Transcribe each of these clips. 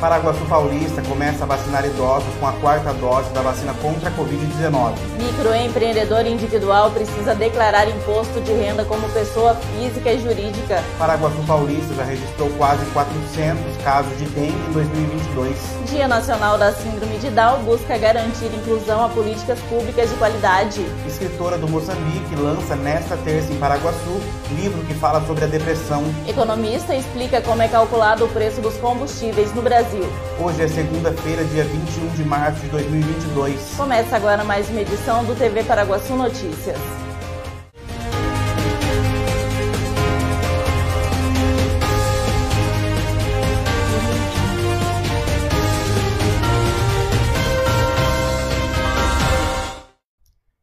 Paraguaçu Paulista começa a vacinar idosos com a quarta dose da vacina contra a Covid-19. Microempreendedor individual precisa declarar imposto de renda como pessoa física e jurídica. Paraguaçu Paulista já registrou quase 400 casos de dengue em 2022. Dia Nacional da Síndrome de Down busca garantir inclusão a políticas públicas de qualidade. Escritora do Moçambique lança nesta terça em Paraguaçu livro que fala sobre a depressão. Economista explica como é calculado o preço dos combustíveis no Brasil. Hoje é segunda-feira, dia 21 de março de 2022. Começa agora mais uma edição do TV Paraguaçu Notícias.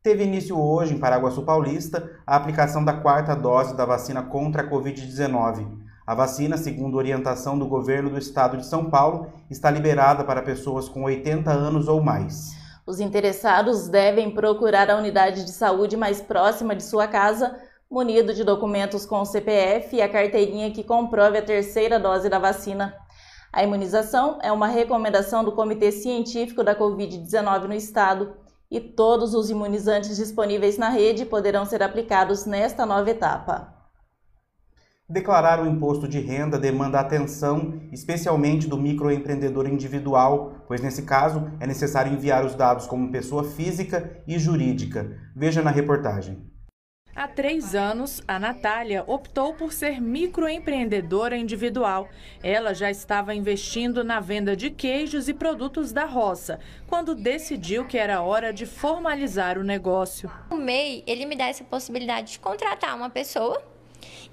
Teve início hoje, em Paraguaçu Paulista, a aplicação da quarta dose da vacina contra a Covid-19. A vacina, segundo orientação do governo do estado de São Paulo, está liberada para pessoas com 80 anos ou mais. Os interessados devem procurar a unidade de saúde mais próxima de sua casa, munido de documentos com o CPF e a carteirinha que comprove a terceira dose da vacina. A imunização é uma recomendação do Comitê Científico da Covid-19 no estado e todos os imunizantes disponíveis na rede poderão ser aplicados nesta nova etapa. Declarar o imposto de renda demanda atenção, especialmente do microempreendedor individual, pois nesse caso é necessário enviar os dados como pessoa física e jurídica. Veja na reportagem. Há três anos, a Natália optou por ser microempreendedora individual. Ela já estava investindo na venda de queijos e produtos da roça, quando decidiu que era hora de formalizar o negócio. O MEI, ele me dá essa possibilidade de contratar uma pessoa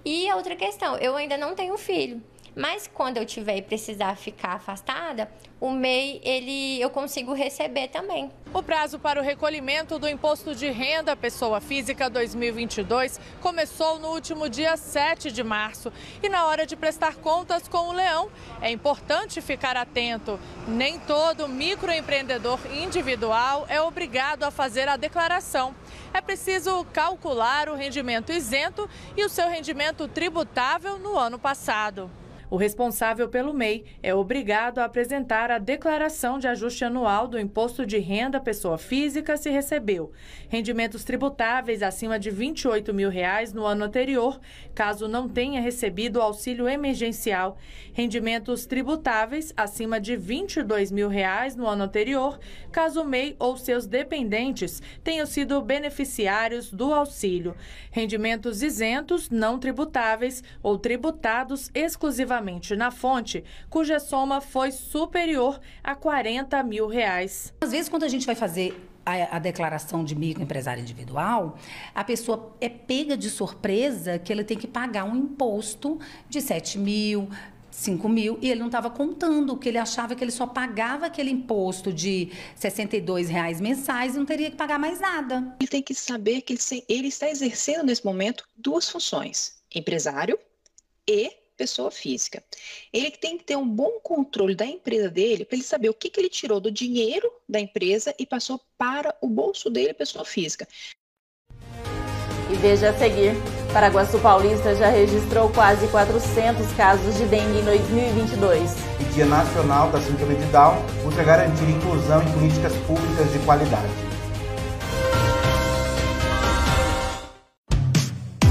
e outra questão, eu ainda não tenho filho. Mas quando eu tiver e precisar ficar afastada, o MEI ele eu consigo receber também. O prazo para o recolhimento do imposto de renda pessoa física 2022 começou no último dia 7 de março. E na hora de prestar contas com o leão, é importante ficar atento. Nem todo microempreendedor individual é obrigado a fazer a declaração. É preciso calcular o rendimento isento e o seu rendimento tributável no ano passado. O responsável pelo MEI é obrigado a apresentar a declaração de ajuste anual do imposto de renda pessoa física se recebeu. Rendimentos tributáveis acima de 28 mil reais no ano anterior, caso não tenha recebido auxílio emergencial, rendimentos tributáveis acima de 22 mil reais no ano anterior, caso o MEI ou seus dependentes tenham sido beneficiários do auxílio, rendimentos isentos não tributáveis ou tributados exclusivamente na fonte, cuja soma foi superior a 40 mil reais. Às vezes, quando a gente vai fazer a, a, declaração de microempresário individual, a pessoa é pega de surpresa que ele tem que pagar um imposto de 7 mil, 5 mil, e ele não estava contando, que ele achava que ele só pagava aquele imposto de 62 reais mensais e não teria que pagar mais nada. Ele tem que saber que ele, ele está exercendo nesse momento duas funções: empresário e pessoa física. Ele tem que ter um bom controle da empresa dele para ele saber o que, que ele tirou do dinheiro da empresa e passou para o bolso dele, pessoa física. E veja a seguir, Paraguaçu Paulista já registrou quase 400 casos de dengue em 2022. E Dia Nacional da Síndrome de Down busca garantir inclusão em políticas públicas de qualidade.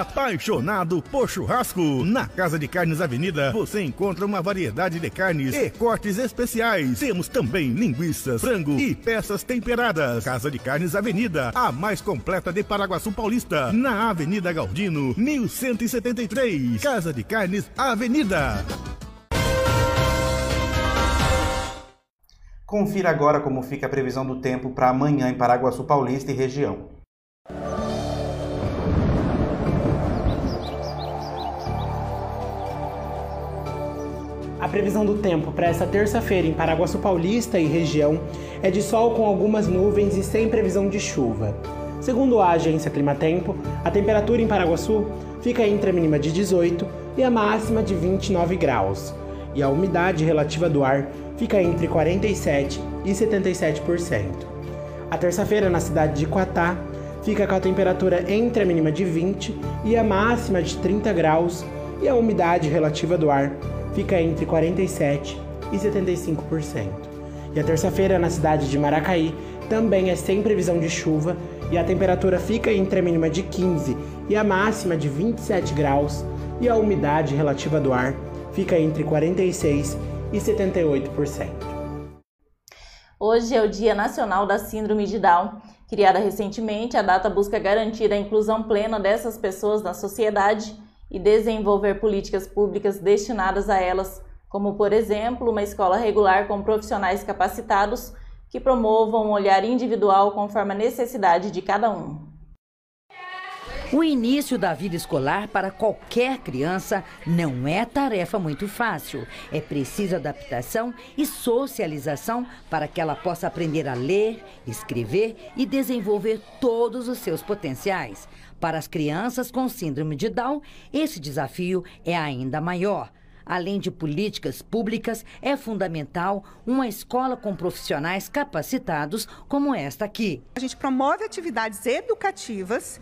Apaixonado por churrasco? Na Casa de Carnes Avenida você encontra uma variedade de carnes e cortes especiais. Temos também linguiças, frango e peças temperadas. Casa de Carnes Avenida, a mais completa de Paraguaçu Paulista, na Avenida Galdino, 1173. Casa de Carnes Avenida. Confira agora como fica a previsão do tempo para amanhã em Paraguaçu Paulista e região. Previsão do tempo para esta terça-feira em Paraguaçu Paulista e região é de sol com algumas nuvens e sem previsão de chuva. Segundo a agência Climatempo, a temperatura em Paraguaçu fica entre a mínima de 18 e a máxima de 29 graus, e a umidade relativa do ar fica entre 47 e 77%. A terça-feira na cidade de Quatá fica com a temperatura entre a mínima de 20 e a máxima de 30 graus, e a umidade relativa do ar fica entre 47% e 75%. E a terça-feira na cidade de Maracaí também é sem previsão de chuva e a temperatura fica entre a mínima de 15 e a máxima de 27 graus e a umidade relativa do ar fica entre 46 e 78%. Hoje é o Dia Nacional da Síndrome de Down. Criada recentemente, a data busca garantir a inclusão plena dessas pessoas na sociedade e desenvolver políticas públicas destinadas a elas, como, por exemplo, uma escola regular com profissionais capacitados que promovam um olhar individual conforme a necessidade de cada um. O início da vida escolar para qualquer criança não é tarefa muito fácil. É preciso adaptação e socialização para que ela possa aprender a ler, escrever e desenvolver todos os seus potenciais. Para as crianças com síndrome de Down, esse desafio é ainda maior. Além de políticas públicas, é fundamental uma escola com profissionais capacitados como esta aqui. A gente promove atividades educativas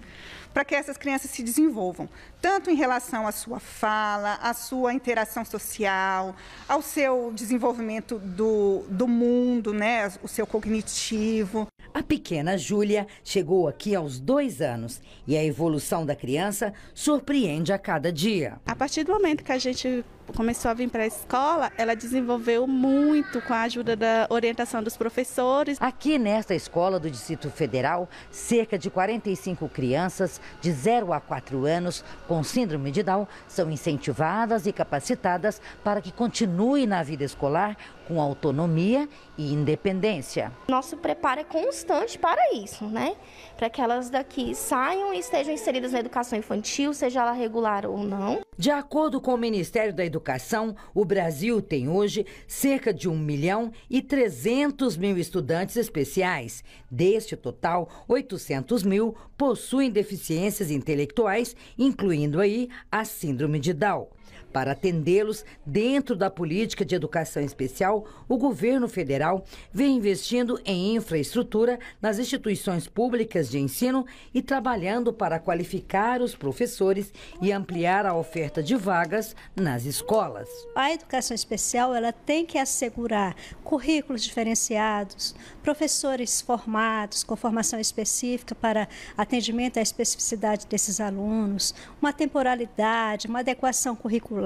para que essas crianças se desenvolvam, tanto em relação à sua fala, à sua interação social, ao seu desenvolvimento do, do mundo, né, o seu cognitivo. A pequena Júlia chegou aqui aos dois anos e a evolução da criança surpreende a cada dia. A partir do momento que a gente começou a vir para a escola, ela desenvolveu muito com a ajuda da orientação dos professores. Aqui nesta escola do Distrito Federal, cerca de 45 crianças de 0 a 4 anos com síndrome de Down são incentivadas e capacitadas para que continuem na vida escolar com autonomia e independência. Nosso preparo é constante para isso, né? Para que elas daqui saiam e estejam inseridas na educação infantil, seja ela regular ou não. De acordo com o Ministério da Educação, o Brasil tem hoje cerca de 1 milhão e 300 mil estudantes especiais. Deste total, 800 mil possuem deficiências intelectuais, incluindo aí a síndrome de Down. Para atendê-los dentro da política de educação especial, o governo federal vem investindo em infraestrutura nas instituições públicas de ensino e trabalhando para qualificar os professores e ampliar a oferta de vagas nas escolas. A educação especial ela tem que assegurar currículos diferenciados, professores formados com formação específica para atendimento à especificidade desses alunos, uma temporalidade, uma adequação curricular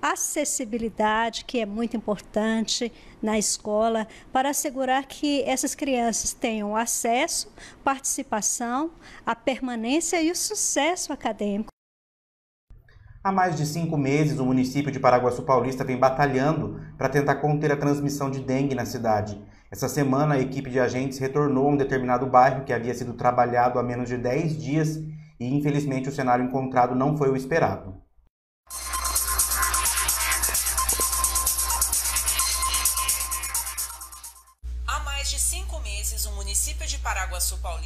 acessibilidade, que é muito importante na escola, para assegurar que essas crianças tenham acesso, participação, a permanência e o sucesso acadêmico. Há mais de cinco meses, o município de Paraguaçu Paulista vem batalhando para tentar conter a transmissão de dengue na cidade. Essa semana, a equipe de agentes retornou a um determinado bairro que havia sido trabalhado há menos de 10 dias e, infelizmente, o cenário encontrado não foi o esperado.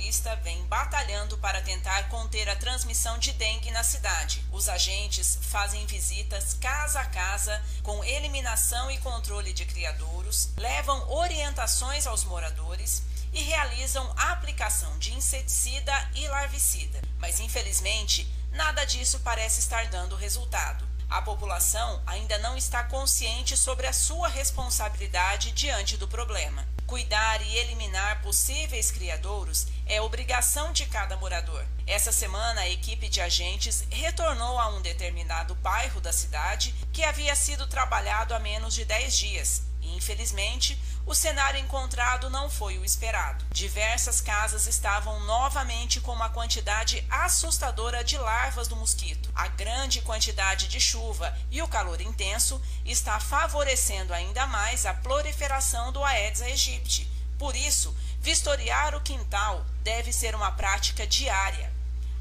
Paulista vem batalhando para tentar conter a transmissão de dengue na cidade. Os agentes fazem visitas casa a casa com eliminação e controle de criadouros, levam orientações aos moradores e realizam aplicação de inseticida e larvicida. Mas infelizmente, nada disso parece estar dando resultado. A população ainda não está consciente sobre a sua responsabilidade diante do problema. Cuidar e eliminar possíveis criadouros é obrigação de cada morador. Essa semana, a equipe de agentes retornou a um determinado bairro da cidade que havia sido trabalhado há menos de 10 dias Infelizmente, o cenário encontrado não foi o esperado. Diversas casas estavam novamente com uma quantidade assustadora de larvas do mosquito. A grande quantidade de chuva e o calor intenso está favorecendo ainda mais a proliferação do Aedes aegypti. Por isso, vistoriar o quintal deve ser uma prática diária.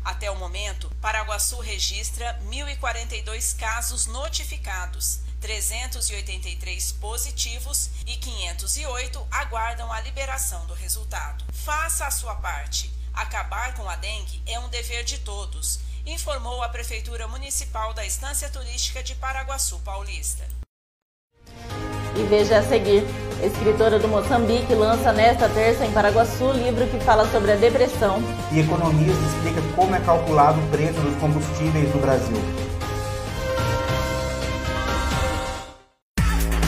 Até o momento, Paraguaçu registra 1.042 casos notificados, 383 positivos e 508 aguardam a liberação do resultado. Faça a sua parte. Acabar com a dengue é um dever de todos, informou a Prefeitura Municipal da Estância Turística de Paraguaçu Paulista. E veja a seguir. Escritora do Moçambique lança nesta terça em Paraguaçu livro que fala sobre a depressão. E economista explica como é calculado o preço dos combustíveis no Brasil.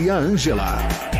Maria Ângela.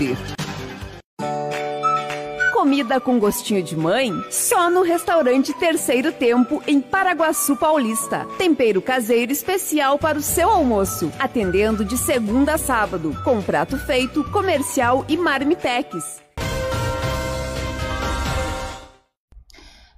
Comida com gostinho de mãe? Só no restaurante Terceiro Tempo, em Paraguaçu Paulista. Tempero caseiro especial para o seu almoço. Atendendo de segunda a sábado, com prato feito, comercial e marmitex.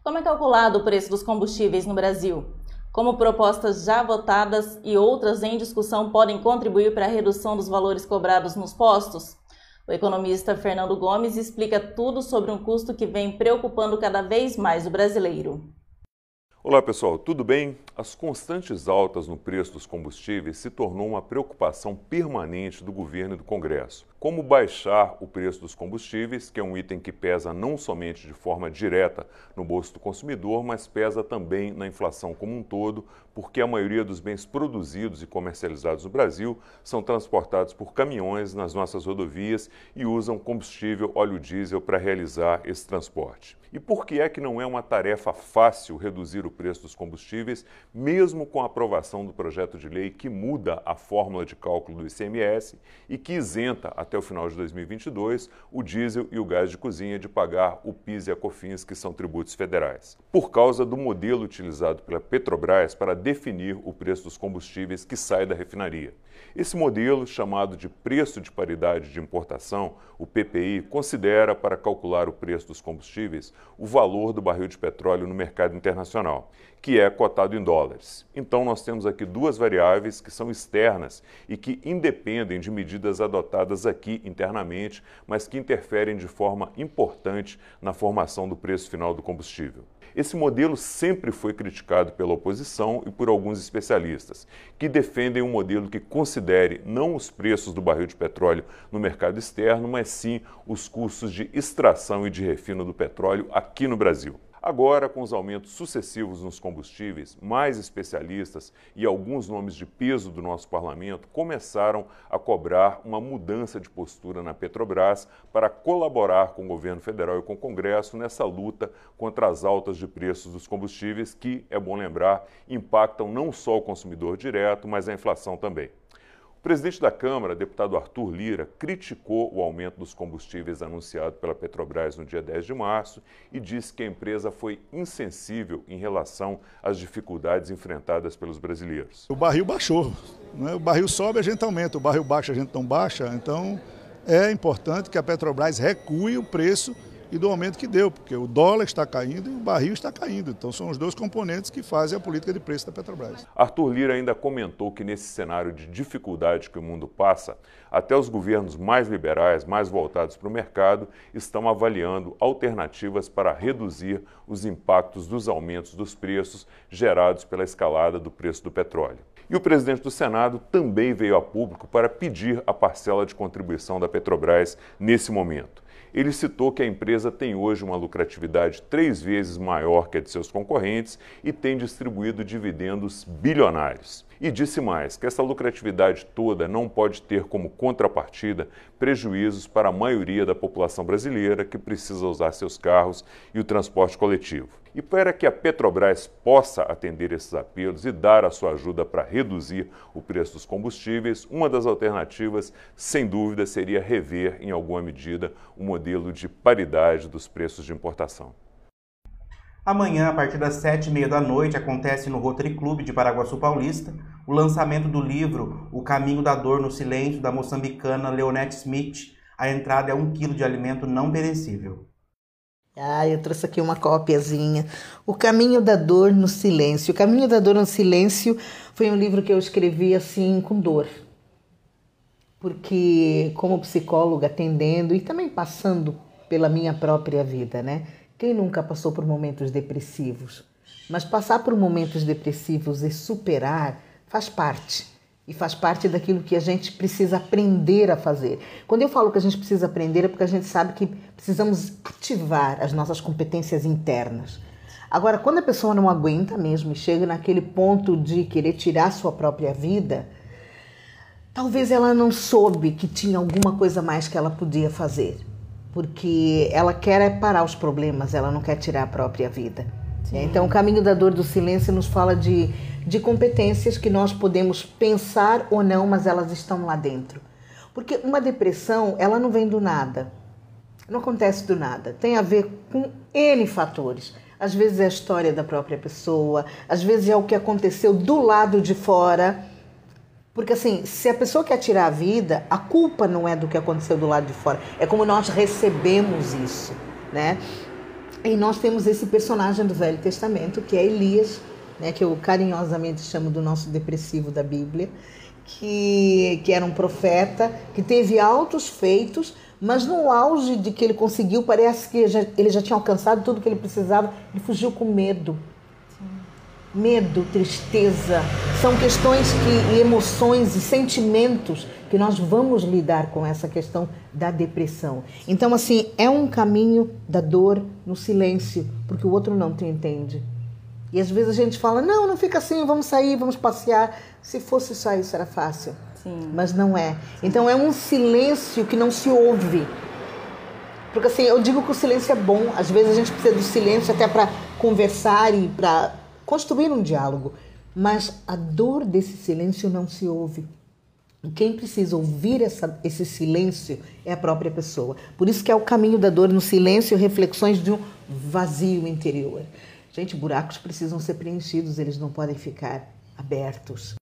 Como é calculado o preço dos combustíveis no Brasil? Como propostas já votadas e outras em discussão podem contribuir para a redução dos valores cobrados nos postos? O economista Fernando Gomes explica tudo sobre um custo que vem preocupando cada vez mais o brasileiro. Olá pessoal, tudo bem? As constantes altas no preço dos combustíveis se tornou uma preocupação permanente do governo e do Congresso. Como baixar o preço dos combustíveis, que é um item que pesa não somente de forma direta no bolso do consumidor, mas pesa também na inflação como um todo, porque a maioria dos bens produzidos e comercializados no Brasil são transportados por caminhões nas nossas rodovias e usam combustível óleo diesel para realizar esse transporte. E por que é que não é uma tarefa fácil reduzir o preço dos combustíveis, mesmo com a aprovação do projeto de lei que muda a fórmula de cálculo do ICMS e que isenta até o final de 2022 o diesel e o gás de cozinha de pagar o PIS e a COFINS, que são tributos federais? Por causa do modelo utilizado pela Petrobras para definir o preço dos combustíveis que sai da refinaria. Esse modelo, chamado de preço de paridade de importação, o PPI, considera para calcular o preço dos combustíveis o valor do barril de petróleo no mercado internacional, que é cotado em dólares. Então, nós temos aqui duas variáveis que são externas e que independem de medidas adotadas aqui internamente, mas que interferem de forma importante na formação do preço final do combustível. Esse modelo sempre foi criticado pela oposição e por alguns especialistas, que defendem um modelo que considere não os preços do barril de petróleo no mercado externo, mas sim os custos de extração e de refino do petróleo aqui no Brasil. Agora, com os aumentos sucessivos nos combustíveis, mais especialistas e alguns nomes de peso do nosso parlamento começaram a cobrar uma mudança de postura na Petrobras para colaborar com o governo federal e com o Congresso nessa luta contra as altas de preços dos combustíveis, que, é bom lembrar, impactam não só o consumidor direto, mas a inflação também. O presidente da Câmara, deputado Arthur Lira, criticou o aumento dos combustíveis anunciado pela Petrobras no dia 10 de março e disse que a empresa foi insensível em relação às dificuldades enfrentadas pelos brasileiros. O barril baixou. Né? O barril sobe, a gente aumenta. O barril baixa, a gente não baixa. Então, é importante que a Petrobras recue o preço e do aumento que deu, porque o dólar está caindo e o barril está caindo. Então são os dois componentes que fazem a política de preço da Petrobras. Arthur Lira ainda comentou que nesse cenário de dificuldade que o mundo passa, até os governos mais liberais, mais voltados para o mercado, estão avaliando alternativas para reduzir os impactos dos aumentos dos preços gerados pela escalada do preço do petróleo. E o presidente do Senado também veio a público para pedir a parcela de contribuição da Petrobras nesse momento. Ele citou que a empresa tem hoje uma lucratividade três vezes maior que a de seus concorrentes e tem distribuído dividendos bilionários. E disse mais que essa lucratividade toda não pode ter como contrapartida prejuízos para a maioria da população brasileira que precisa usar seus carros e o transporte coletivo. E para que a Petrobras possa atender esses apelos e dar a sua ajuda para reduzir o preço dos combustíveis, uma das alternativas, sem dúvida, seria rever, em alguma medida, o modelo de paridade dos preços de importação. Amanhã, a partir das sete e meia da noite, acontece no Rotary Club de Paraguaçu Paulista o lançamento do livro O Caminho da Dor no Silêncio, da moçambicana Leonette Smith. A entrada é um quilo de alimento não perecível. Ah, eu trouxe aqui uma cópiazinha. O Caminho da Dor no Silêncio. O Caminho da Dor no Silêncio foi um livro que eu escrevi assim com dor. Porque como psicóloga atendendo e também passando pela minha própria vida, né? Quem nunca passou por momentos depressivos? Mas passar por momentos depressivos e superar faz parte. E faz parte daquilo que a gente precisa aprender a fazer. Quando eu falo que a gente precisa aprender, é porque a gente sabe que precisamos ativar as nossas competências internas. Agora, quando a pessoa não aguenta mesmo e chega naquele ponto de querer tirar sua própria vida, talvez ela não soube que tinha alguma coisa mais que ela podia fazer porque ela quer é parar os problemas, ela não quer tirar a própria vida. Então, o caminho da dor do silêncio nos fala de, de competências que nós podemos pensar ou não, mas elas estão lá dentro. Porque uma depressão, ela não vem do nada, não acontece do nada, tem a ver com N fatores. Às vezes é a história da própria pessoa, às vezes é o que aconteceu do lado de fora porque assim, se a pessoa quer tirar a vida, a culpa não é do que aconteceu do lado de fora, é como nós recebemos isso, né? E nós temos esse personagem do Velho Testamento, que é Elias, né, que eu carinhosamente chamo do nosso depressivo da Bíblia, que, que era um profeta, que teve altos feitos, mas no auge de que ele conseguiu, parece que ele já tinha alcançado tudo que ele precisava, ele fugiu com medo medo, tristeza, são questões que emoções e sentimentos que nós vamos lidar com essa questão da depressão. Então assim, é um caminho da dor no silêncio, porque o outro não te entende. E às vezes a gente fala: "Não, não fica assim, vamos sair, vamos passear". Se fosse só isso era fácil. Sim. Mas não é. Então é um silêncio que não se ouve. Porque assim, eu digo que o silêncio é bom. Às vezes a gente precisa do silêncio até para conversar e para construir um diálogo, mas a dor desse silêncio não se ouve. Quem precisa ouvir essa, esse silêncio é a própria pessoa. Por isso que é o caminho da dor no silêncio, reflexões de um vazio interior. Gente, buracos precisam ser preenchidos, eles não podem ficar abertos.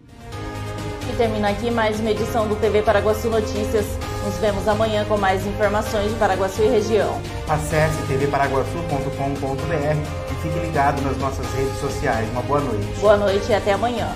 E termina aqui mais uma edição do TV Paraguaçu Notícias. Nos vemos amanhã com mais informações de Paraguaçu e região. Acesse tvparaguaçu.com.br e fique ligado nas nossas redes sociais. Uma boa noite. Boa noite e até amanhã.